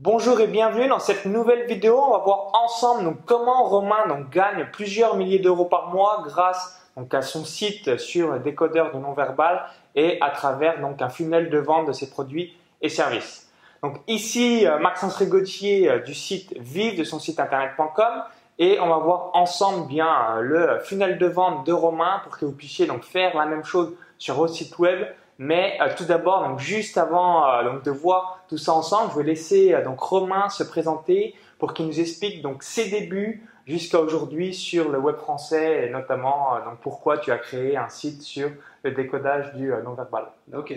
Bonjour et bienvenue dans cette nouvelle vidéo. On va voir ensemble donc, comment Romain donc, gagne plusieurs milliers d'euros par mois grâce à son site sur décodeur de non-verbal et à travers donc, un funnel de vente de ses produits et services. Donc ici, euh, Maxence Rigotier euh, du site vive de son site internet.com et on va voir ensemble bien euh, le funnel de vente de Romain pour que vous puissiez donc faire la même chose sur votre site web mais euh, tout d'abord, donc juste avant euh, donc de voir tout ça ensemble, je vais laisser euh, donc Romain se présenter pour qu'il nous explique donc ses débuts jusqu'à aujourd'hui sur le web français et notamment donc pourquoi tu as créé un site sur le décodage du non-verbal. Ok.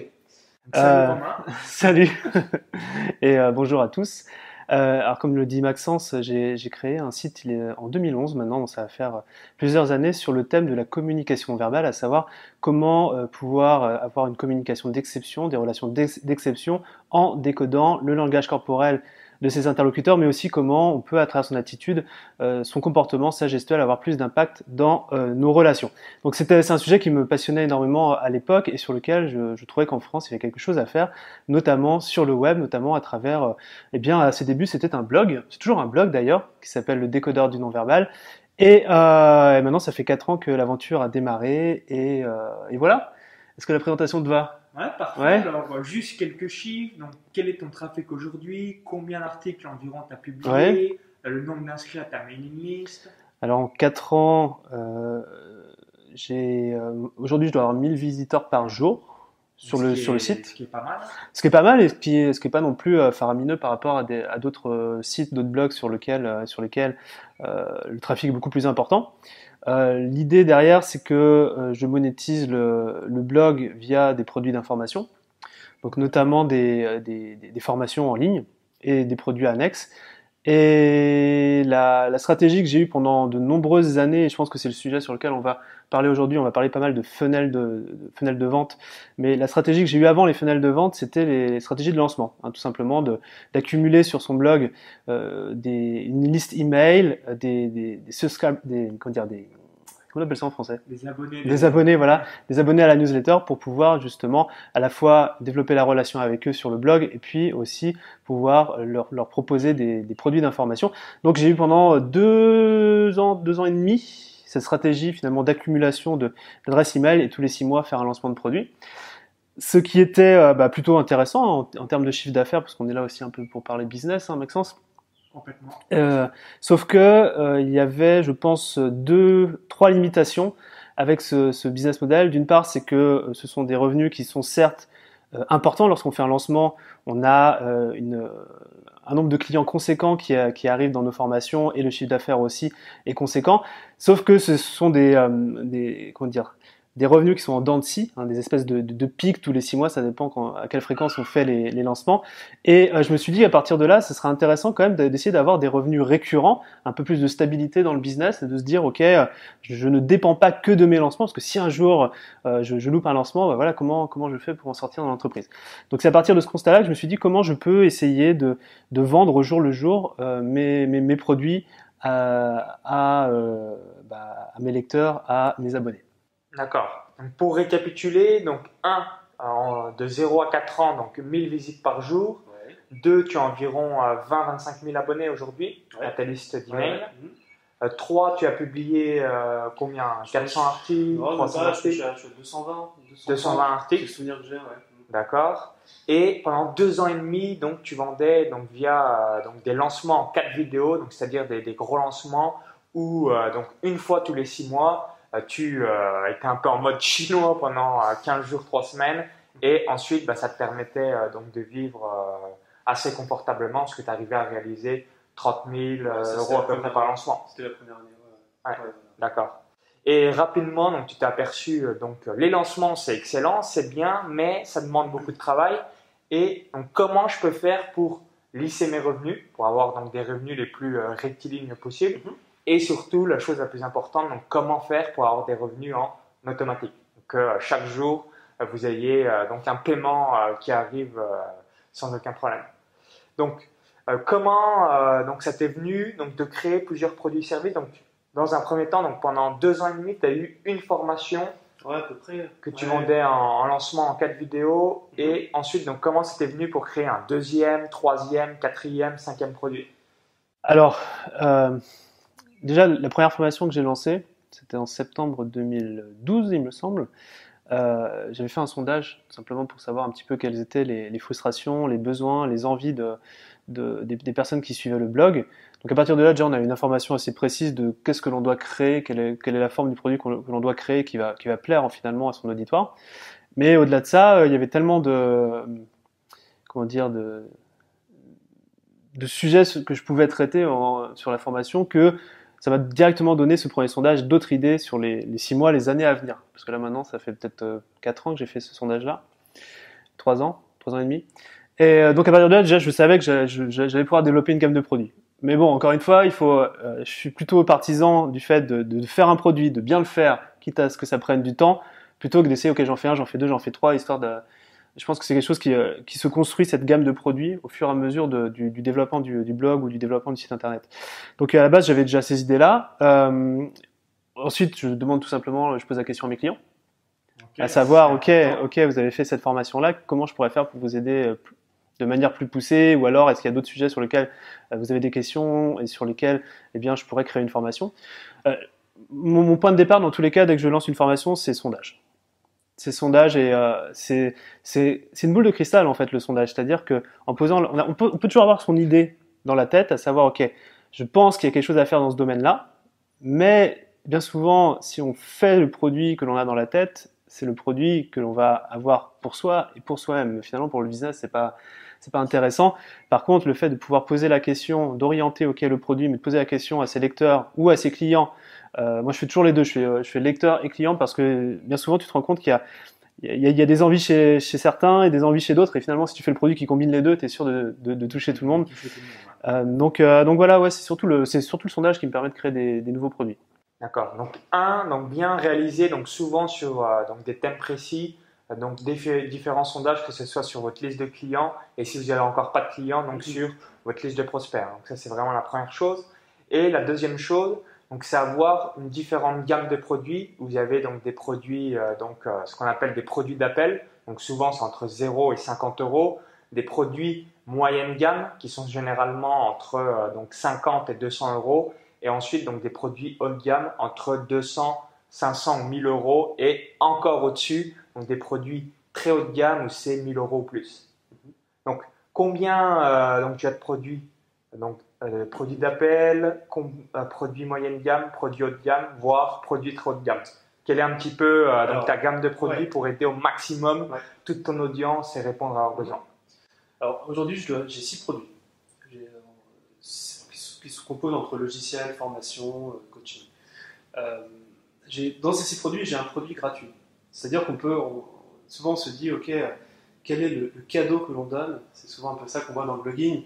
Salut Romain. Salut et bonjour à tous. Euh, alors comme le dit Maxence, j'ai créé un site il est en 2011 maintenant, donc ça va faire plusieurs années sur le thème de la communication verbale, à savoir comment euh, pouvoir euh, avoir une communication d'exception, des relations d'exception en décodant le langage corporel de ses interlocuteurs, mais aussi comment on peut, à travers son attitude, euh, son comportement, sa gestuelle, avoir plus d'impact dans euh, nos relations. Donc c'était c'est un sujet qui me passionnait énormément à l'époque et sur lequel je, je trouvais qu'en France il y avait quelque chose à faire, notamment sur le web, notamment à travers, euh, eh bien à ses débuts c'était un blog, c'est toujours un blog d'ailleurs, qui s'appelle le décodeur du non-verbal. Et, euh, et, maintenant ça fait quatre ans que l'aventure a démarré et, et voilà. Est-ce que la présentation te va? Ouais, parfait. Alors, juste quelques chiffres. Donc, quel est ton trafic aujourd'hui? Combien d'articles environ tu as publié Le nombre d'inscrits à ta mailing list? Alors, en 4 ans, euh, j'ai euh, aujourd'hui, je dois avoir 1000 visiteurs par jour sur le, sur le site. Ce qui est pas mal. Ce qui est pas mal et ce qui est, ce qui est pas non plus euh, faramineux par rapport à d'autres euh, sites, d'autres blogs sur, lequel, euh, sur lesquels le trafic est beaucoup plus important. Euh, L'idée derrière, c'est que euh, je monétise le, le, blog via des produits d'information, donc notamment des, des, des, formations en ligne et des produits annexes. Et la, la stratégie que j'ai eue pendant de nombreuses années, et je pense que c'est le sujet sur lequel on va parler aujourd'hui, on va parler pas mal de funnels de, de, de vente, mais la stratégie que j'ai eue avant les funnels de vente, c'était les, stratégies de lancement, hein, tout simplement d'accumuler sur son blog euh, des, une liste email, des, des, des, des, comment dire, des on appelle ça en français Des abonnés. Des abonnés, voilà. Des abonnés à la newsletter pour pouvoir justement à la fois développer la relation avec eux sur le blog et puis aussi pouvoir leur, leur proposer des, des produits d'information. Donc j'ai eu pendant deux ans, deux ans et demi cette stratégie finalement d'accumulation d'adresses email et tous les six mois faire un lancement de produit. Ce qui était euh, bah, plutôt intéressant en, en, termes de chiffre d'affaires, parce qu'on est là aussi un peu pour parler business, hein, Maxence. Euh, sauf que euh, il y avait, je pense, deux, trois limitations avec ce, ce business model. D'une part, c'est que euh, ce sont des revenus qui sont certes euh, importants. Lorsqu'on fait un lancement, on a euh, une, un nombre de clients conséquents qui, qui arrivent dans nos formations et le chiffre d'affaires aussi est conséquent. Sauf que ce sont des, des comment dire, des revenus qui sont en dents de scie, hein, des espèces de, de, de, pics tous les six mois, ça dépend à quelle fréquence on fait les, les lancements. Et euh, je me suis dit à partir de là, ce serait intéressant quand même d'essayer d'avoir des revenus récurrents, un peu plus de stabilité dans le business, et de se dire ok, euh, je, ne dépends pas que de mes lancements, parce que si un jour euh, je, je, loupe un lancement, bah voilà comment comment je fais pour en sortir dans l'entreprise? Donc c'est à partir de ce constat-là que je me suis dit comment je peux essayer de, de vendre au jour le jour euh, mes, mes, mes, produits à, à, bah, à mes lecteurs, à mes abonnés. D'accord. Pour récapituler, donc 1, de 0 à 4 ans, donc 1000 visites par jour. 2, tu as environ 20-25 000 abonnés aujourd'hui à ta liste d'emails. 3, tu as publié euh, combien? 400 articles non, 300 pas, articles je suis 220, 220, articles. souvenir que j'ai, ouais. D'accord. Et pendant deux ans et demi, donc tu vendais donc via euh, donc des lancements en quatre vidéos, donc c'est-à-dire des, des, gros lancements où euh, donc une fois tous les six mois, euh, tu euh, étais un peu en mode chinois pendant 15 euh, jours, 3 semaines? Et ensuite, bah, ça te permettait donc de vivre assez confortablement parce que tu arrivais à réaliser 30 000 euros à peu près par lancement. C'était la première année. Ouais. ouais. D'accord. Et rapidement, donc tu t'es aperçu, donc les lancements c'est excellent, c'est bien, mais ça demande beaucoup de travail. Et donc comment je peux faire pour lisser mes revenus, pour avoir donc des revenus les plus rectilignes possibles? Mm -hmm. Et surtout, la chose la plus importante, donc comment faire pour avoir des revenus en automatique. Que euh, chaque jour, euh, vous ayez euh, donc un paiement qui arrive sans aucun problème. Donc, comment donc ça t'est venu donc de créer plusieurs produits et services? Donc, dans un premier temps, donc pendant deux ans et demi, tu as eu une formation Ouais, à peu près. Que tu vendais en, lancement en quatre vidéos. Mhm. Et ensuite, donc, comment c'était venu pour créer un deuxième, troisième, quatrième, cinquième produit? Alors, euh, déjà, la première formation que j'ai lancée, c'était en septembre 2012, il me semble. Euh, j'avais fait un sondage simplement pour savoir un petit peu quelles étaient les, frustrations, les besoins, les envies de, des, personnes qui suivaient le blog. Donc à partir de là, déjà, on a une information assez précise de qu'est-ce que l'on doit créer, quelle est, la forme du produit que l'on doit créer qui va, plaire finalement à son auditoire. Mais au-delà de ça, euh, il y avait tellement de comment dire de sujets que je pouvais traiter sur la formation que ça m'a directement donné ce premier sondage d'autres idées sur les, les, six mois, les années à venir. Parce que là maintenant, ça fait peut-être euh, quatre ans que j'ai fait ce sondage-là. Trois ans, trois ans et demi. Et euh, donc à partir de là, déjà, je savais que j'allais pouvoir développer une gamme de produits. Mais bon, encore une fois, il faut, euh, je suis plutôt partisan du fait de, faire un produit, de bien le faire, quitte à ce que ça prenne du temps, plutôt que d'essayer, ok, j'en fais un, j'en fais deux, j'en fais trois, histoire de, je pense que c'est quelque chose qui, euh, qui, se construit, cette gamme de produits, au fur et à mesure de, du, du, développement du, du, blog ou du développement du site internet. Donc à la base, j'avais déjà ces idées-là. Euh, ensuite, je demande tout simplement, je pose la question à mes clients, à savoir, ok, ok, vous avez fait cette formation-là, comment je pourrais faire pour vous aider euh, de manière plus poussée, ou alors est-ce qu'il y a d'autres sujets sur lesquels euh, vous avez des questions et sur lesquels, eh bien, je pourrais créer une formation? Euh, mon, mon, point de départ, dans tous les cas, dès que je lance une formation, c'est sondage ces sondages et euh, c'est une boule de cristal en fait le sondage, c'est-à-dire que en posant, on, peut, on, peut, toujours avoir son idée dans la tête, à savoir ok, je pense qu'il y a quelque chose à faire dans ce domaine-là, mais bien souvent, si on fait le produit que l'on a dans la tête, c'est le produit que l'on va avoir pour soi et pour soi-même. Finalement, pour le business, c'est pas c'est pas intéressant. Par contre, le fait de pouvoir poser la question, d'orienter ok le produit, mais de poser la question à ses lecteurs ou à ses clients euh, moi, je fais toujours les deux. Je fais, euh, je fais lecteur et client parce que bien souvent, tu te rends compte qu'il y a il y, a, des envies chez, chez, certains et des envies chez d'autres. Et finalement, si tu fais le produit qui combine les deux, tu es sûr de, de, de, toucher tout le monde. Euh, donc, euh, donc voilà, ouais, c'est surtout, le, surtout le sondage qui me permet de créer des, des nouveaux produits. D'accord. Donc un, donc bien réalisé, donc souvent sur euh, donc des thèmes précis, donc des différents sondages que ce soit sur votre liste de clients et si vous n'avez encore pas de clients, donc sur votre liste de prospects. Donc ça c'est vraiment la première chose. Et la deuxième chose, donc, c'est avoir une différente gamme de produits. Vous avez donc des produits, euh, donc euh, ce qu'on appelle des produits d'appel. Donc, souvent, c'est entre 0 et 50 euros. Des produits moyenne gamme qui sont généralement entre euh, donc 50 et 200 euros. Et ensuite, donc des produits haut de gamme entre 200, 500 ou 1000 euros. Et encore au-dessus, donc des produits très haut de gamme où c'est 1000 euros ou plus. Donc, combien donc, tu as de produits donc, euh, produits d'appel, euh, produits moyenne gamme, produits haut de gamme, voire produits trop haut de gamme. Quelle est un petit peu euh, ta gamme de produits pour aider au maximum toute ton audience et répondre à leurs besoins? Alors aujourd'hui, j'ai six produits qui se composent entre logiciel, formation, coaching. dans ces six produits, j'ai un produit gratuit. C'est-à-dire qu'on peut, souvent on se dit, ok, quel est le, le cadeau que l'on donne? C'est souvent un peu ça qu'on voit dans le blogging.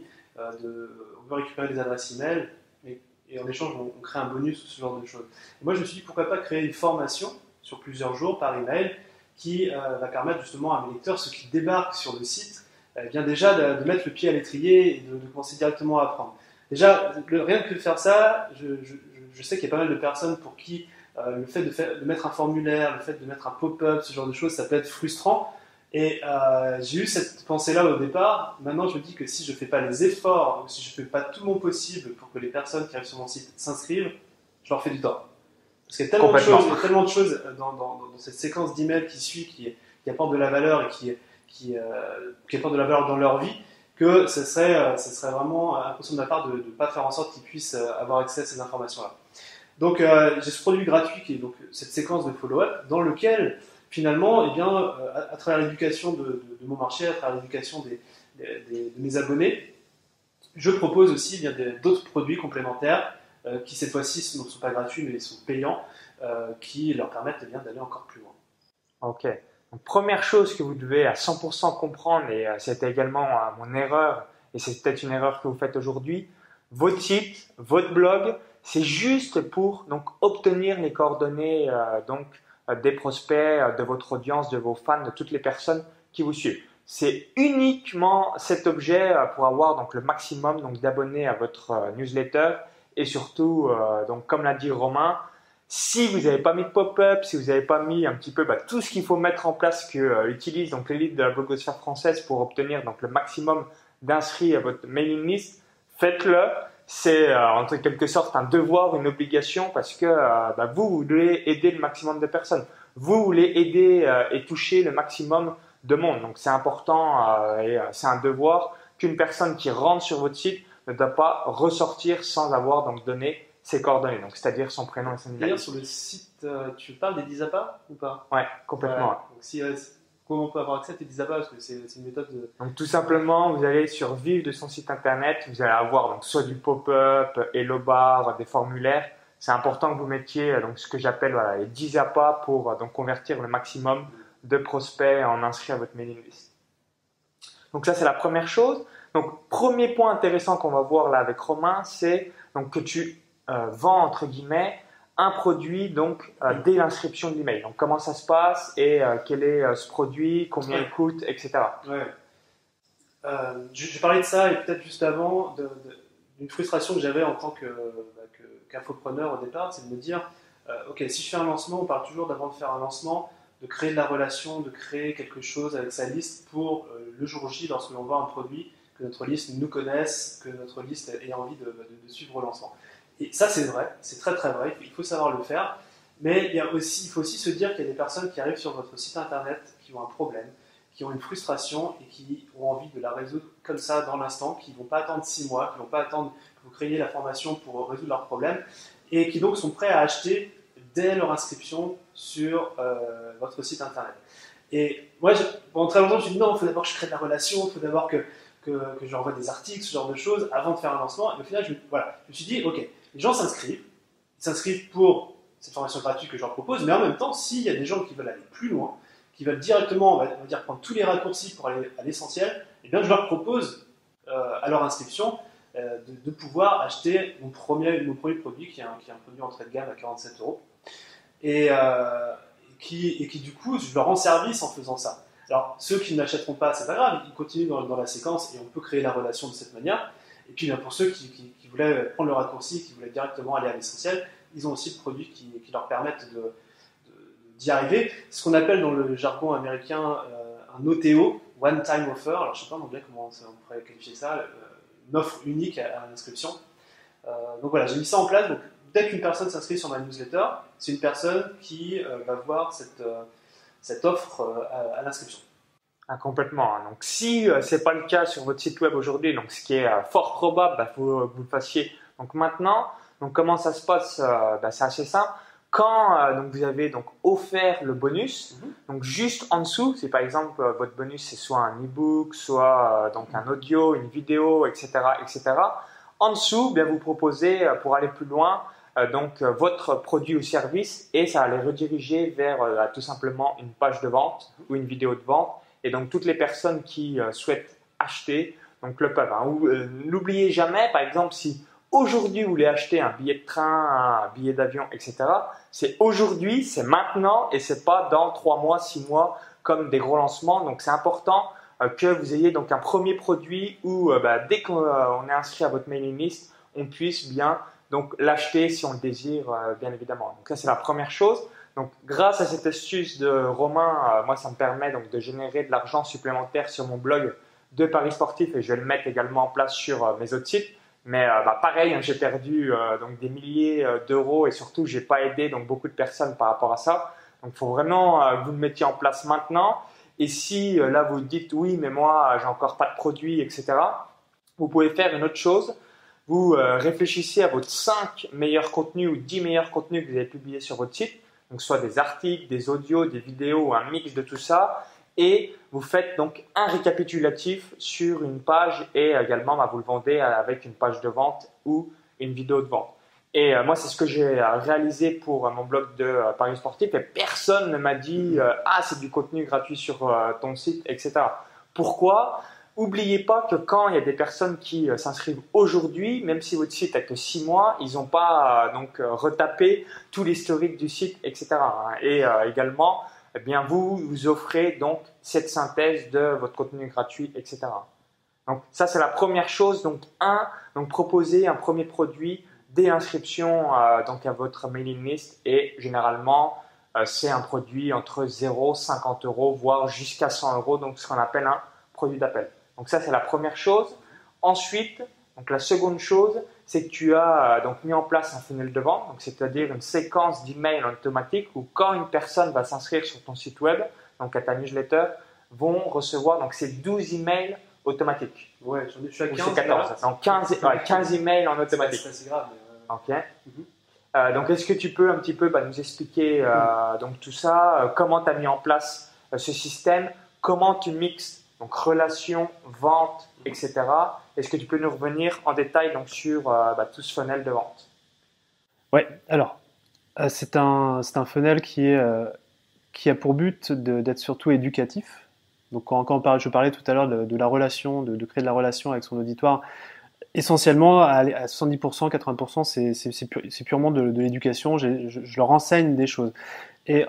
de, récupérer des adresses email et, et en échange, on, crée un bonus ou ce genre de choses. moi, je me suis dit pourquoi pas créer une formation sur plusieurs jours par email qui euh, va permettre justement à mes lecteurs, ceux qui débarquent sur le site, euh, bien déjà de, mettre le pied à l'étrier et de, commencer directement à apprendre. Déjà, rien que de faire ça, je, sais qu'il y a pas mal de personnes pour qui euh, le fait de, de, mettre un formulaire, le fait de mettre un pop-up, ce genre de choses, ça peut être frustrant. Et euh, j'ai eu cette pensée-là au départ. Maintenant, je me dis que si je ne fais pas les efforts, si je ne fais pas tout mon possible pour que les personnes qui arrivent sur mon site s'inscrivent, je leur fais du tort. Parce qu'il y a tellement de choses, il y a tellement de choses dans, dans, dans cette séquence d'emails qui suit, qui, qui apportent de la valeur et qui, qui, euh, qui apportent de la valeur dans leur vie, que ce serait, euh, ce serait vraiment impossible de ma part de ne pas faire en sorte qu'ils puissent euh, avoir accès à ces informations-là. Donc, euh, j'ai ce produit gratuit qui est donc cette séquence de follow-up dans lequel finalement, eh bien, euh, à, travers l'éducation de, mon marché, à travers l'éducation des, de mes abonnés, je propose aussi eh d'autres produits complémentaires euh, qui cette fois-ci ne sont pas gratuits mais sont payants, euh, qui leur permettent eh d'aller encore plus loin. Ok. première chose que vous devez à 100% comprendre, et c'était également mon erreur, et c'est peut-être une erreur que vous faites aujourd'hui, votre site, votre blog, c'est juste pour donc obtenir les coordonnées donc des prospects, euh, de votre audience, de vos fans, de toutes les personnes qui vous suivent. C'est uniquement cet objet euh, pour avoir donc le maximum donc d'abonnés à votre newsletter et surtout donc comme l'a dit Romain, Si vous n'avez pas mis de pop-up, si vous n'avez pas mis un petit peu bah, tout ce qu'il faut mettre en place que euh, utilise donc l'élite de la blogosphère française pour obtenir donc le maximum d'inscrits à votre mailing list, faites-le. C'est euh, en quelque sorte un devoir, une obligation parce que euh, bah, vous, vous voulez aider le maximum de personnes. Vous voulez aider et toucher le maximum de monde. Donc c'est important et c'est un devoir qu'une personne qui rentre sur votre site ne doit pas ressortir sans avoir donc donné ses coordonnées, donc c'est-à-dire son prénom et son email. D'ailleurs, sur le site, euh, tu parles des 10 ou pas? Ouais, complètement. Donc, si, euh, on peut avoir accès à tes 10 Parce que c'est une méthode de. Donc, tout simplement, vous allez sur Vive de son site internet, vous allez avoir donc soit du pop-up, hello bar, des formulaires. C'est important que vous mettiez euh, donc ce que j'appelle voilà, les 10 appâts pour donc convertir le maximum de prospects en inscrits à votre mailing list. Donc ça c'est la première chose. Donc premier point intéressant qu'on va voir là avec Romain, c'est donc que tu euh, vend entre guillemets un produit donc euh, dès l'inscription de l'email. Donc comment ça se passe et euh, quel est ce produit, combien il coûte, etc. Je, parlais de ça et peut-être juste avant d'une frustration que j'avais en tant bah, qu'infopreneur au départ, c'est de me dire ok si je fais un lancement, on parle toujours d'avant de faire un lancement de créer de la relation, de créer quelque chose avec sa liste pour le jour J, lorsque l'on vend un produit, que notre liste nous connaisse, que notre liste ait envie de suivre le lancement. Et ça, c'est vrai, c'est très très vrai, il faut savoir le faire. Mais il, faut aussi se dire qu'il y a des personnes qui arrivent sur votre site internet qui ont un problème, qui ont une frustration et qui ont envie de la résoudre comme ça dans l'instant, qui ne vont pas attendre six mois, qui ne vont pas attendre que vous créiez la formation pour résoudre leurs problèmes et qui donc sont prêts à acheter dès leur inscription sur euh, votre site internet. Et moi, pendant très longtemps, je me dit non, il faut d'abord que je crée de la relation, il faut d'abord que, que, que j'envoie des articles, ce genre de choses, avant de faire un lancement. Et au final, je, je me suis dit, ok, les gens s'inscrivent. Ils s'inscrivent pour cette formation gratuite que je leur propose, mais en même temps, s'il y a des gens qui veulent aller plus loin, qui veulent directement, on va, dire, prendre tous les raccourcis pour aller à l'essentiel, eh bien, je leur propose euh, à leur inscription euh, de, pouvoir acheter mon premier, produit, qui est, un, qui est un produit entrée de gamme à 47 euros, et, euh, qui, et qui, du coup, je leur rends service en faisant ça. Alors, ceux qui ne l'achèteront pas, c'est pas grave, ils continuent dans, la séquence et on peut créer la relation de cette manière. Et puis, pour ceux qui, voulaient prendre le raccourci, qui voulaient directement aller à l'essentiel, ils ont aussi des produits qui, leur permettent d'y arriver. Ce qu'on appelle dans le jargon américain euh, un OTO, One Time Offer. Alors, je ne sais pas en anglais comment on pourrait qualifier ça, euh, une offre unique à, l'inscription. Euh, donc voilà, j'ai mis ça en place. Donc, dès qu'une personne s'inscrit sur ma newsletter, c'est une personne qui va voir cette, cette offre à l'inscription. Ah, complètement. Hein. Donc, si ce euh, c'est pas le cas sur votre site web aujourd'hui, donc ce qui est euh, fort probable, bah, faut que vous le fassiez. Donc maintenant, donc comment ça se passe euh, bah, C'est assez simple. Quand donc vous avez donc offert le bonus, mhm. donc juste en dessous, c'est par exemple votre bonus c'est soit un e-book, soit donc un audio, une vidéo, etc., etc. En dessous, bien vous proposez pour aller plus loin donc votre produit ou service et ça va les rediriger vers tout simplement une page de vente ou une vidéo de vente et donc, toutes les personnes qui euh, souhaitent acheter donc le peuvent. Hein. Euh, n'oubliez jamais, par exemple, si aujourd'hui vous voulez acheter un billet de train, un billet d'avion, etc., c'est aujourd'hui, c'est maintenant et c'est pas dans trois mois, six mois comme des gros lancements. Donc, c'est important euh, que vous ayez donc un premier produit où bah, dès qu'on est inscrit à votre mailing list, on puisse bien l'acheter si on le désire, bien évidemment. Donc ça c'est la première chose. Donc, grâce à cette astuce de Romain, euh, moi, ça me permet donc de générer de l'argent supplémentaire sur mon blog de Paris Sportif et je vais le mettre également en place sur euh, mes autres sites. Mais euh, bah, pareil, hein, j'ai perdu donc des milliers d'euros et surtout, j'ai pas aidé donc beaucoup de personnes par rapport à ça. Donc, il faut vraiment que vous le mettiez en place maintenant. Et si là vous dites oui, mais moi, j'ai encore pas de produit, etc. Vous pouvez faire une autre chose. Vous réfléchissez à votre 5 meilleurs contenus ou 10 meilleurs contenus que vous avez publiés sur votre site donc soit des articles, des audios, des vidéos, un mix de tout ça, et vous faites donc un récapitulatif sur une page et également bah, vous le vendez avec une page de vente ou une vidéo de vente. Et euh, moi, c'est ce que j'ai euh, réalisé pour euh, mon blog de Paris Sportif et personne ne m'a dit Ah, c'est du contenu gratuit sur ton site, etc. Pourquoi? Oubliez pas que quand il y a des personnes qui euh, s'inscrivent aujourd'hui, même si votre site a que 6 mois, ils n'ont pas euh, donc euh, retapé tout l'historique du site, etc. Hein. Et également, eh bien vous vous offrez donc cette synthèse de votre contenu gratuit, etc. Donc ça c'est la première chose. Donc un, donc proposer un premier produit dès l'inscription donc à votre mailing list et généralement c'est un produit entre 0, 50 euros, voire jusqu'à 100 euros, donc ce qu'on appelle un produit d'appel. Donc ça c'est la première chose. Ensuite, donc la seconde chose, c'est que tu as euh, donc mis en place un funnel de vente, donc c'est-à-dire une séquence d'emails automatique où quand une personne va s'inscrire sur ton site web, donc à ta newsletter, vont recevoir donc ces 12 emails automatiques. Ouais, je suis à 15. 14, donc 15, 15 emails en automatique. C'est grave. Ok. Mhm. Euh, donc, est-ce que tu peux un petit peu bah, nous expliquer euh, donc tout ça, comment tu as mis en place ce système, comment tu mixes donc relation, vente, etc. Est-ce que tu peux nous revenir en détail donc, sur euh, bah, tout ce funnel de vente? Oui, alors, euh, c'est un, un funnel qui, est, euh, qui a pour but d'être surtout éducatif. Donc, quand, je parlais tout à l'heure de, la relation, de, créer de la relation avec son auditoire, essentiellement à, 70%, 80%, c'est purement de, l'éducation. Je, je, leur enseigne des choses. Et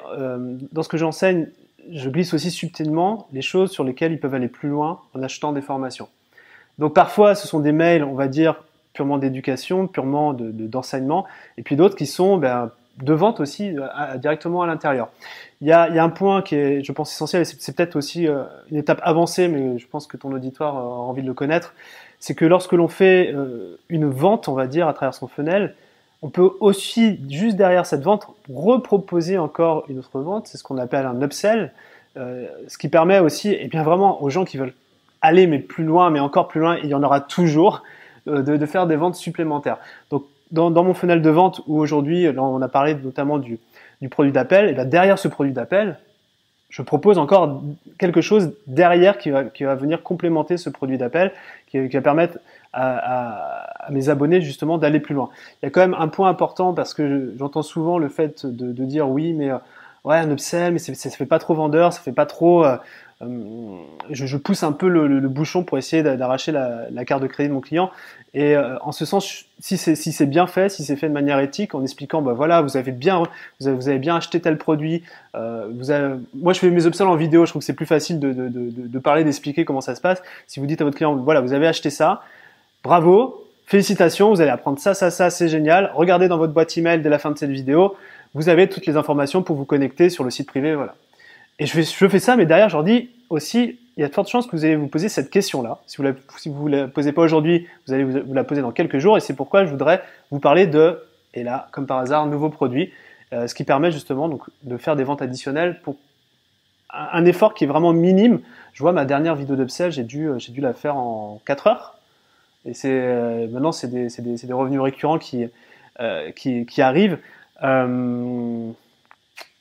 dans ce que j'enseigne, je glisse aussi subtilement les choses sur lesquelles ils peuvent aller plus loin en achetant des formations. Donc parfois, ce sont des mails, on va dire, purement d'éducation, purement d'enseignement, et puis d'autres qui sont ben, de vente aussi euh, directement à l'intérieur. Il y, a, un point qui est, je pense, essentiel, et c'est peut-être aussi euh, une étape avancée, mais je pense que ton auditoire a envie de le connaître, c'est que lorsque l'on fait euh, une vente, on va dire, à travers son funnel, on peut aussi, juste derrière cette vente, reproposer encore une autre vente. C'est ce qu'on appelle un upsell. Euh, ce qui permet aussi, et bien vraiment aux gens qui veulent aller mais plus loin, mais encore plus loin, il y en aura toujours, euh, de, faire des ventes supplémentaires. Donc dans, mon funnel de vente, où aujourd'hui, on a parlé notamment du, produit d'appel, et bien derrière ce produit d'appel, je propose encore quelque chose derrière qui va, qui va venir complémenter ce produit d'appel, qui, qui va permettre à, mes abonnés justement d'aller plus loin. Il y a quand même un point important parce que j'entends souvent le fait de, dire oui, mais euh, ouais, un upsell, mais ça, ça fait pas trop vendeur, ça fait pas trop. Euh, euh, je, pousse un peu le, bouchon pour essayer d'arracher la, carte de crédit de mon client. Et en ce sens, si c'est si bien fait, si c'est fait de manière éthique, en expliquant, bah voilà, vous avez bien, vous avez, bien acheté tel produit. vous avez, moi, je fais mes upsells en vidéo. Je trouve que c'est plus facile de, de, de parler, d'expliquer comment ça se passe. Si vous dites à votre client, voilà, vous avez acheté ça bravo, félicitations, vous allez apprendre ça, ça, ça, c'est génial. Regardez dans votre boîte email dès la fin de cette vidéo, vous avez toutes les informations pour vous connecter sur le site privé, voilà. Et je fais, je fais ça, mais derrière, je leur dis aussi, il y a de fortes chances que vous allez vous poser cette question-là. Si vous ne vous la posez pas aujourd'hui, vous allez vous, la poser dans quelques jours, et c'est pourquoi je voudrais vous parler de, et là, comme par hasard, nouveau produit, euh, ce qui permet justement donc, de faire des ventes additionnelles pour un, effort qui est vraiment minime. Je vois ma dernière vidéo d'upsell, j'ai dû, j'ai dû la faire en 4 heures. Et c'est euh, maintenant c'est des, des, des, revenus récurrents qui euh, qui, qui, arrivent. Euh,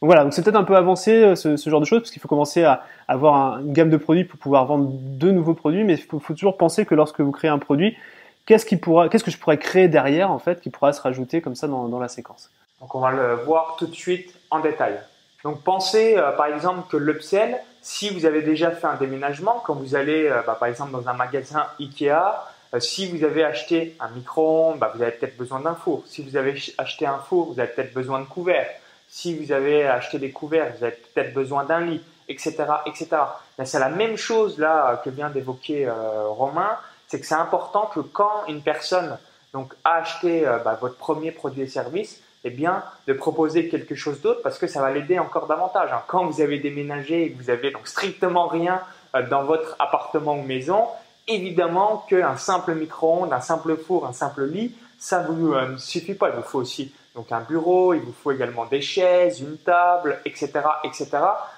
voilà, donc c'est peut-être un peu avancé ce, ce, genre de choses parce qu'il faut commencer à avoir une gamme de produits pour pouvoir vendre de nouveaux produits, mais il faut, toujours penser que lorsque vous créez un produit, qu'est-ce qui pourra, qu'est-ce que je pourrais créer derrière en fait qui pourra se rajouter comme ça dans, dans la séquence? Donc on va le voir tout de suite en détail. Donc pensez par exemple que l'upsell, si vous avez déjà fait un déménagement, quand vous allez bah, par exemple dans un magasin Ikea, euh, si vous avez acheté un micro-ondes, bah, vous avez peut-être besoin d'un four. Si vous avez acheté un four, vous avez peut-être besoin de couverts. Si vous avez acheté des couverts, vous avez peut-être besoin d'un lit, etc., etc. c'est la même chose là que vient d'évoquer euh, Romain, c'est que c'est important que quand une personne donc a acheté euh, bah, votre premier produit et service, eh bien, de proposer quelque chose d'autre parce que ça va l'aider encore davantage. Hein. Quand vous avez déménagé et que vous avez donc strictement rien dans votre appartement ou maison, évidemment qu'un simple micro-ondes, un simple four, un simple lit, ça ne vous euh, suffit pas. Il vous faut aussi donc un bureau, il vous faut également des chaises, une table, etc., etc.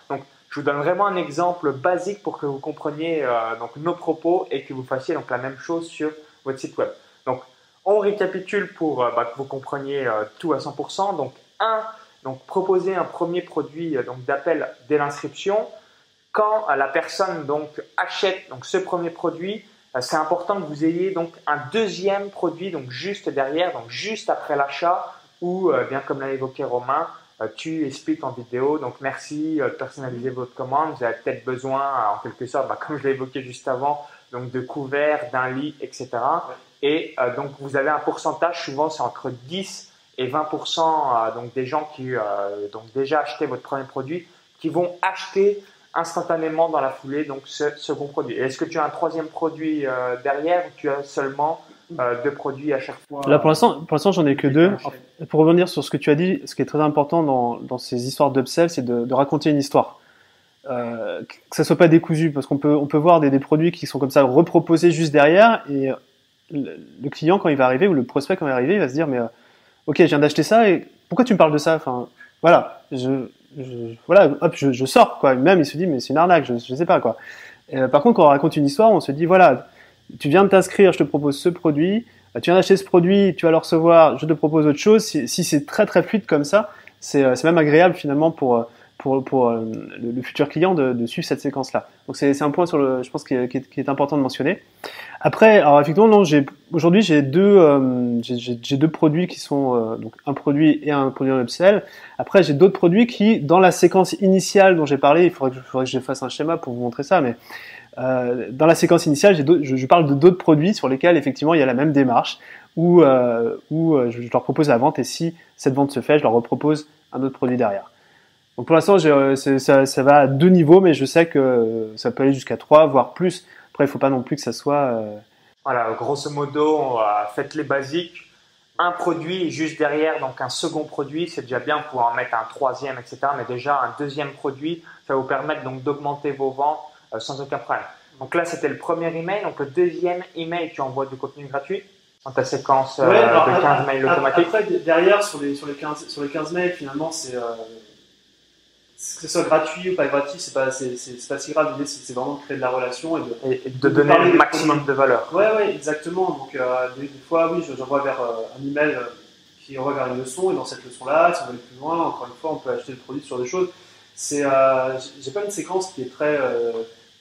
Donc, je vous donne vraiment un exemple basique pour que vous compreniez euh, donc nos propos et que vous fassiez donc la même chose sur votre site web. Donc, on récapitule pour euh, bah, que vous compreniez tout à 100%. Donc, un, donc proposer un premier produit donc d'appel dès l'inscription quand la personne donc achète donc ce premier produit, euh, c'est important que vous ayez donc un deuxième produit donc juste derrière, donc juste après l'achat, ou euh, bien comme l'a évoqué Romain, euh, tu expliques en vidéo. Donc merci de personnaliser votre commande. Vous avez peut-être besoin, en quelque sorte, bah, comme je l'ai évoqué juste avant, donc de couverts, d'un lit, etc. Et donc vous avez un pourcentage, souvent c'est entre 10 et 20% donc des gens qui donc déjà acheté votre premier produit, qui vont acheter instantanément dans la foulée donc ce second produit. Est-ce que tu as un troisième produit euh, derrière ou tu as seulement deux produits à chaque fois? Là, pour l'instant, pour l'instant, j'en ai que deux. Pour revenir sur ce que tu as dit, ce qui est très important dans, dans ces histoires d'upsell, c'est de, de, raconter une histoire. Euh, que ça soit pas décousu, parce qu'on peut, on peut voir des, des, produits qui sont comme ça reproposés juste derrière, et le, le, client, quand il va arriver, ou le prospect, quand il va arriver, il va se dire, mais ok, je viens d'acheter ça, et pourquoi tu me parles de ça? Enfin, voilà, je, voilà, hop, je, je, sors quoi. Même il se dit mais c'est une arnaque, je, je sais pas quoi. Euh, par contre, quand on raconte une histoire, on se dit voilà, tu viens de t'inscrire, je te propose ce produit, euh, tu viens d'acheter ce produit, tu vas le recevoir, je te propose autre chose. Si, si c'est très très fluide comme ça, c'est euh, même agréable finalement pour pour, pour le, le, futur client de, de suivre cette séquence-là. Donc c'est un point sur le, je pense qui est, qui, est, qui est, important de mentionner. Après, alors effectivement, non, j'ai aujourd'hui j'ai deux euh, j'ai deux produits qui sont euh, donc un produit et un produit en upsell. Après, j'ai d'autres produits qui, dans la séquence initiale dont j'ai parlé, il faudrait que, faudrait que je fasse un schéma pour vous montrer ça, mais euh, dans la séquence initiale, je, je, parle de d'autres produits sur lesquels effectivement il y a la même démarche où, euh, où je, je leur propose la vente et si cette vente se fait, je leur repropose un autre produit derrière. Donc pour l'instant, ça, ça, va à deux niveaux, mais je sais que ça peut aller jusqu'à trois, voire plus. Après, il faut pas non plus que ça soit. Euh... Voilà, grosso modo, faites les basiques. Un produit juste derrière, donc un second produit, c'est déjà bien pour en mettre un troisième, etc. Mais déjà un deuxième produit, ça va vous permettre donc d'augmenter vos ventes euh, sans aucun problème. Donc là, c'était le premier email. Donc le deuxième email, tu envoies du contenu gratuit dans ta séquence euh, ouais, alors, de 15 mails automatiques. Après, derrière, sur les, sur les, 15, sur les 15 mails, finalement, c'est. Euh que ce soit gratuit ou pas gratuit, c'est pas, c'est, pas si grave. L'idée, c'est, vraiment de créer de la relation et de, et, et de, de donner le maximum de valeur. Ouais, ouais, exactement. Donc, euh, des, des, fois, oui, j'envoie vers euh, un email qui envoie vers une leçon, et dans cette leçon-là, si on va aller plus loin, encore une fois, on peut acheter le produit sur des choses. C'est, euh, j'ai pas une séquence qui est très euh,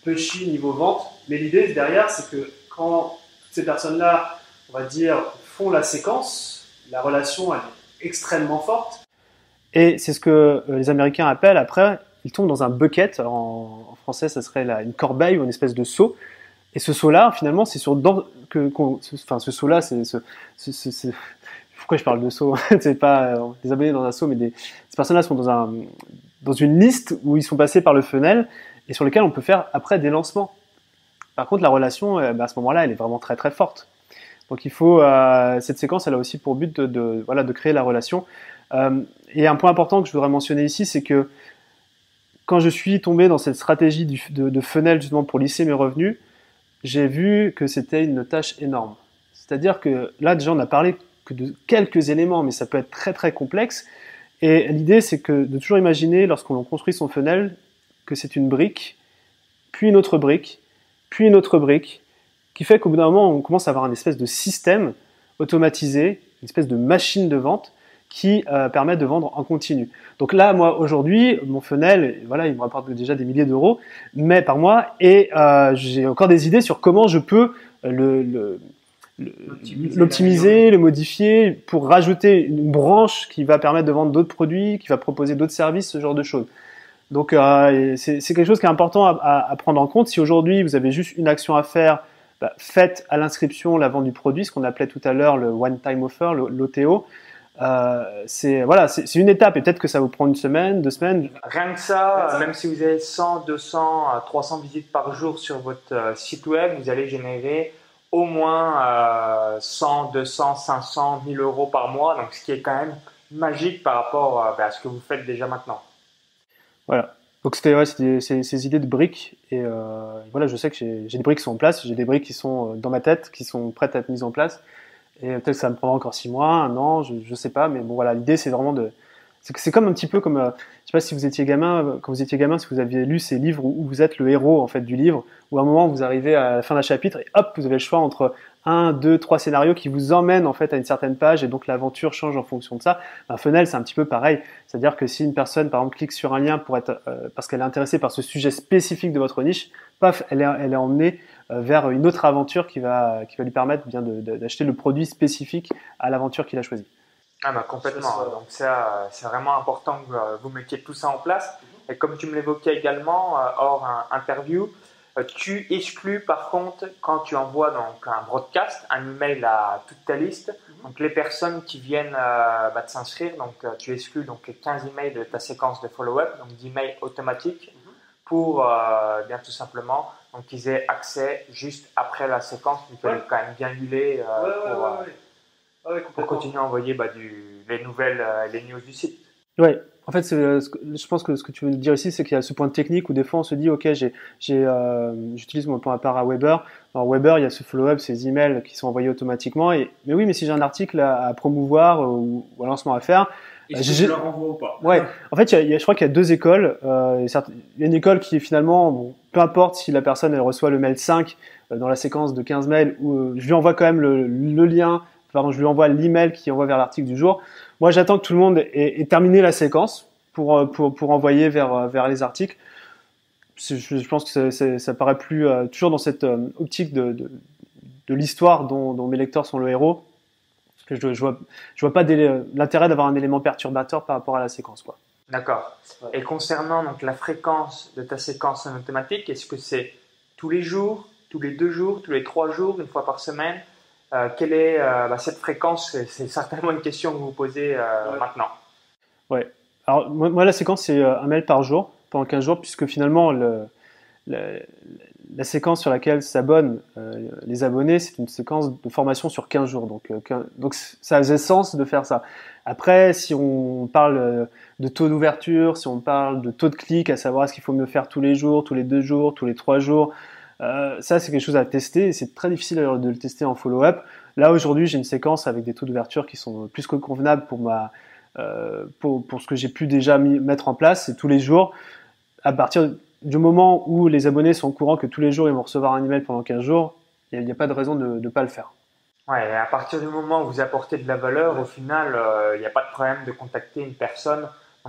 pushy niveau vente, mais l'idée derrière, c'est que quand toutes ces personnes-là, on va dire, font la séquence, la relation, elle est extrêmement forte et c'est ce que les Américains appellent après, ils tombent dans un bucket. En, en français, ça serait une corbeille ou une espèce de seau. Et ce seau-là, finalement, c'est sur dans, que, enfin, ce seau-là, c'est ce, ce, ce, pourquoi je parle de seau? C'est pas euh, des abonnés dans un seau, mais des, ces personnes-là sont dans un dans une liste où ils sont passés par le funnel et sur lequel on peut faire après des lancements. Par contre, la relation, euh, bah, à ce moment-là, elle est vraiment très très forte. Donc il faut euh, cette séquence, elle a aussi pour but de voilà de créer la relation. Et un point important que je voudrais mentionner ici, c'est que quand je suis tombé dans cette stratégie de, de funnel justement pour lisser mes revenus, j'ai vu que c'était une tâche énorme. C'est-à-dire que là déjà on a parlé que de quelques éléments, mais ça peut être très très complexe. Et l'idée c'est que de toujours imaginer lorsqu'on construit son funnel que c'est une brique, puis une autre brique, puis une autre brique, qui fait qu'au bout d'un moment on commence à avoir un espèce de système automatisé, une espèce de machine de vente qui euh, permettent de vendre en continu. Donc là, moi aujourd'hui, mon funnel, voilà, il me rapporte déjà des milliers d'euros, mais par mois, et euh, j'ai encore des idées sur comment je peux le, le l'optimiser, le modifier pour rajouter une branche qui va permettre de vendre d'autres produits, qui va proposer d'autres services, ce genre de choses. Donc euh, c'est quelque chose qui est important à, à, à prendre en compte. Si aujourd'hui vous avez juste une action à faire, bah, faites à l'inscription la vente du produit, ce qu'on appelait tout à l'heure le one-time offer, l'OTO. Euh, c'est voilà, c'est une étape et peut-être que ça vous prend une semaine, deux semaines. Rien que ça, même si vous avez 100, 200, 300 visites par jour sur votre euh, site web, vous allez générer au moins euh, 100, 200, 500, 1000 euros par mois, donc ce qui est quand même magique par rapport euh, bah, à ce que vous faites déjà maintenant. Voilà. Donc c'était ouais, ces, idées de briques et euh, voilà, je sais que j'ai des briques qui sont en place, j'ai des briques qui sont dans ma tête, qui sont prêtes à être mises en place. Et peut-être que ça me prendra encore six mois, un an, je, je sais pas. Mais bon, voilà, l'idée c'est vraiment de. C'est comme un petit peu comme, euh, je sais pas si vous étiez gamin, euh, quand vous étiez gamin, si vous aviez lu ces livres où, vous êtes le héros en fait du livre, où à un moment vous arrivez à la fin d'un chapitre et hop, vous avez le choix entre un, deux, trois scénarios qui vous emmènent en fait à une certaine page et donc l'aventure change en fonction de ça. Un funnel, c'est un petit peu pareil. C'est-à-dire que si une personne, par exemple, clique sur un lien pour être, euh, parce qu'elle est intéressée par ce sujet spécifique de votre niche, paf, elle est, elle est emmenée vers une autre aventure qui va, qui va lui permettre bien d'acheter le produit spécifique à l'aventure qu'il a choisi. Ah bah complètement. Donc ça, c'est vraiment important que vous mettiez tout ça en place. Et comme tu me l'évoquais également euh, hors interview, euh, tu exclus par contre quand tu envoies donc un broadcast, un email à toute ta liste. Donc les personnes qui viennent euh, bah, de s'inscrire, donc tu exclus donc 15 emails de ta séquence de follow-up, donc d'emails automatiques pour euh, bien tout simplement donc qu'ils aient accès juste après la séquence, il fallait quand même bien huiler pour, continuer à envoyer bah, du, les nouvelles, les news du site. Ouais, en fait, euh, je pense que ce que tu veux dire ici, c'est qu'il y a ce point technique où des fois on se dit, ok, j'ai, euh, j'utilise mon point à part à Weber. Alors Weber, il y a ce follow-up, ces emails qui sont envoyés automatiquement. Et, mais oui, mais si j'ai un article à, promouvoir ou, un lancement à faire, et je le renvoie ou pas? Ouais. En fait, il y a, je crois qu'il y a deux écoles. Euh, il y a une école qui est finalement, bon, peu importe si la personne elle reçoit le mail 5 euh, dans la séquence de 15 mails, ou je lui envoie quand même le, le lien pardon, je lui envoie l'email qui envoie vers l'article du jour. Moi, j'attends que tout le monde ait, terminé la séquence pour, euh, pour, pour envoyer vers, euh, vers les articles. Je, je pense que ça, ça paraît plus euh, toujours dans cette optique de, de, de l'histoire dont, dont, mes lecteurs sont le héros. Je, je vois, je vois pas l'intérêt d'avoir un élément perturbateur par rapport à la séquence, quoi. D'accord. Et concernant donc la fréquence de ta séquence en automatique, est-ce que c'est tous les jours, tous les deux jours, tous les trois jours, une fois par semaine? Euh, quelle est euh, bah, cette fréquence? C'est certainement une question que vous vous posez euh, maintenant. Ouais. Alors, moi, la séquence, c'est un mail par jour pendant 15 jours, puisque finalement, le, la séquence sur laquelle s'abonnent les abonnés, c'est une séquence de formation sur 15 jours. Donc, donc ça faisait sens de faire ça. Après, si on parle de taux d'ouverture, si on parle de taux de clic, à savoir est-ce qu'il faut me faire tous les jours, tous les deux jours, tous les trois jours, euh, ça, c'est quelque chose à tester c'est très difficile de le tester en follow-up. Là, aujourd'hui, j'ai une séquence avec des taux d'ouverture qui sont plus que convenables pour, ma, euh, pour, pour ce que j'ai pu déjà mettre en place. C'est tous les jours. À partir du moment où les abonnés sont au courant que tous les jours ils vont recevoir un email pendant 15 jours, il n'y a, pas de raison de ne pas le faire. Ouais, à partir du moment où vous apportez de la valeur, au final, euh, il n'y a pas de problème de contacter une personne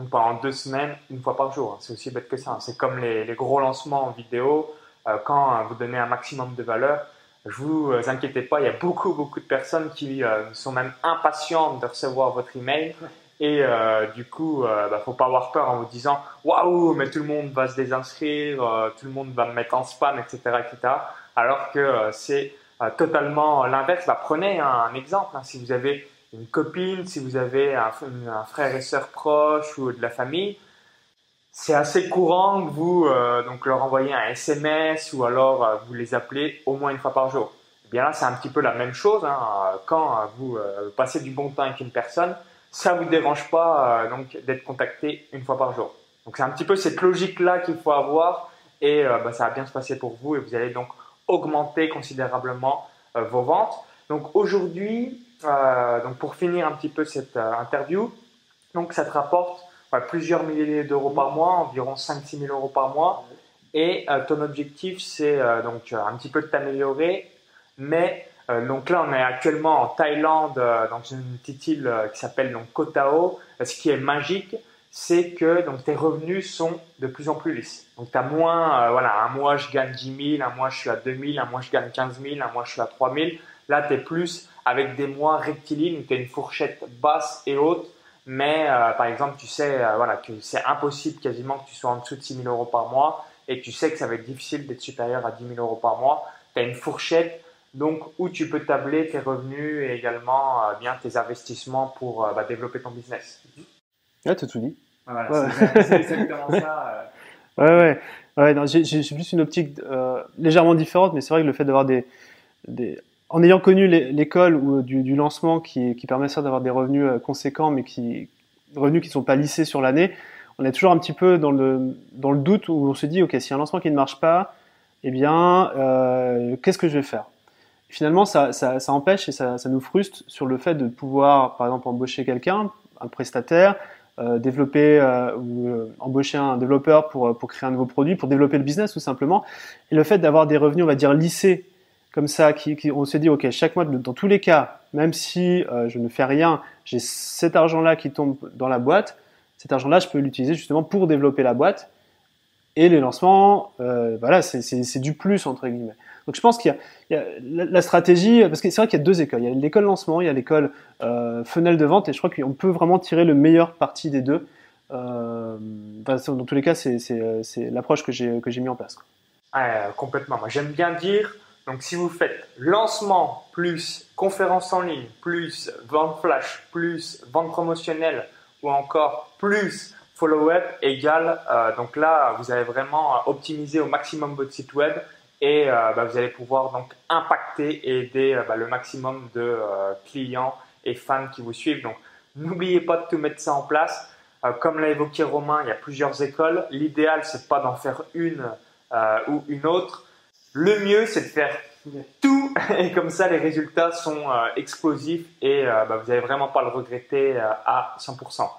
pendant deux semaines, une fois par jour. C'est aussi bête que ça. C'est comme les, gros lancements en vidéo. Euh, quand euh, vous donnez un maximum de valeur, je vous inquiétez pas, il y a beaucoup beaucoup de personnes qui sont même impatientes de recevoir votre email et du coup, euh, bah, faut pas avoir peur en vous disant waouh, mais tout le monde va se désinscrire, tout le monde va me mettre en spam, etc., etc. Alors que c'est totalement l'inverse. Bah, prenez un, exemple. Hein. si vous avez une copine, si vous avez un, frère et sœur proche ou de la famille, c'est assez courant que vous euh, donc leur envoyez un SMS ou alors euh, vous les appelez au moins une fois par jour. Eh bien là, c'est un petit peu la même chose. Hein. Quand euh, vous passez du bon temps avec une personne, ça vous dérange pas donc d'être contacté une fois par jour. Donc c'est un petit peu cette logique là qu'il faut avoir et bah, ça va bien se passer pour vous et vous allez donc augmenter considérablement vos ventes. Donc aujourd'hui, donc pour finir un petit peu cette interview, donc ça te rapporte plusieurs milliers d'euros par mois, environ 5-6 000 euros par mois. Et euh, ton objectif, c'est euh, donc euh, un petit peu de t'améliorer. Mais donc là, on est actuellement en Thaïlande, dans une petite île qui s'appelle donc Koh Tao. Ce qui est magique, c'est que donc tes revenus sont de plus en plus lisses. Donc tu as moins, voilà, un mois je gagne 10 000, un mois je suis à 2 000, un mois je gagne 15 000, un mois je suis à 3 000. Là, tu es plus avec des mois rectilignes, tu as une fourchette basse et haute mais euh, par exemple, tu sais euh, voilà, que c'est impossible quasiment que tu sois en dessous de 6 000 euros par mois et tu sais que ça va être difficile d'être supérieur à 10 000 euros par mois. Tu as une fourchette donc où tu peux tabler tes revenus et également euh, bien tes investissements pour bah, développer ton business. Ouais, tu as tout dit. Voilà, c'est exactement ça. Ouais, ouais. ouais j'ai plus une optique légèrement différente, mais c'est vrai que le fait d'avoir des, des en ayant connu l'école ou du, du, lancement qui, qui permet ça d'avoir des revenus euh, conséquents, mais qui revenus qui sont pas lissés sur l'année, on est toujours un petit peu dans le dans le doute où on se dit ok si un lancement qui ne marche pas, eh bien euh, qu'est-ce que je vais faire? Finalement, ça, ça, ça, empêche et ça, ça, nous frustre sur le fait de pouvoir, par exemple, embaucher quelqu'un, un prestataire, euh, développer euh, ou euh, embaucher un développeur pour, pour créer un nouveau produit, pour développer le business tout simplement. Et le fait d'avoir des revenus, on va dire, lissés comme ça, qui, on se dit, OK, chaque mois, dans tous les cas, même si euh, je ne fais rien, j'ai cet argent-là qui tombe dans la boîte. Cet argent-là, je peux l'utiliser justement pour développer la boîte. Et les lancements, euh, voilà, c'est du plus, entre guillemets. Donc je pense qu'il y, a la, stratégie, parce que c'est vrai qu'il y a deux écoles. Il y a l'école lancement, il y a l'école euh, fenêtre de vente, et je crois qu'on peut vraiment tirer le meilleur parti des deux. Euh, dans tous les cas, c'est l'approche que j'ai mis en place. Ah, complètement. Moi, j'aime bien dire, donc si vous faites lancement plus conférence en ligne plus vente flash plus vente promotionnelle ou encore plus follow-up égale, euh, donc là vous allez vraiment optimiser au maximum votre site web et bah, vous allez pouvoir donc impacter et aider bah, le maximum de clients et fans qui vous suivent. Donc n'oubliez pas de tout mettre ça en place. comme l'a évoqué Romain, il y a plusieurs écoles. L'idéal c'est pas d'en faire une ou une autre. Le mieux c'est de faire tout et comme ça les résultats sont euh, explosifs et euh, bah, vous n'allez vraiment pas le regretter euh, à 100%.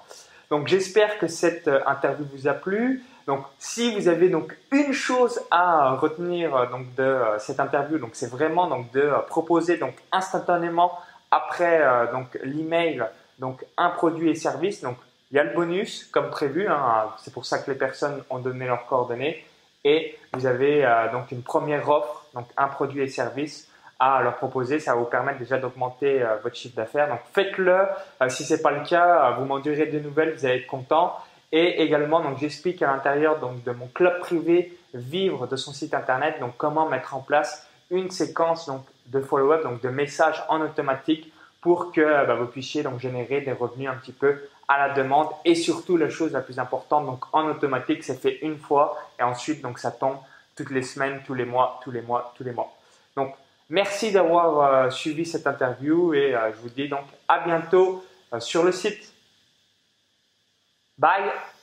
Donc j'espère que cette interview vous a plu. Donc si vous avez donc une chose à retenir donc de cette interview, donc c'est vraiment donc de proposer donc instantanément après donc l'email donc un produit et service. Donc il y a le bonus comme prévu. Hein, c'est pour ça que les personnes ont donné leurs coordonnées et vous avez donc une première offre donc un produit et service à leur proposer. Ça va vous permettre déjà d'augmenter euh, votre chiffre d'affaires. Donc faites-le. Euh, si c'est pas le cas, euh, vous m'en direz des nouvelles, vous allez être content. Et également, donc j'explique à l'intérieur donc de mon club privé vivre de son site internet. Donc comment mettre en place une séquence donc de follow-up, donc de messages en automatique pour que bah, vous puissiez donc générer des revenus un petit peu à la demande et surtout la chose la plus importante donc en automatique c'est fait une fois et ensuite donc ça tombe toutes les semaines, tous les mois, tous les mois, tous les mois. Donc, merci d'avoir euh, suivi cette interview et euh, je vous dis donc à bientôt euh, sur le site. Bye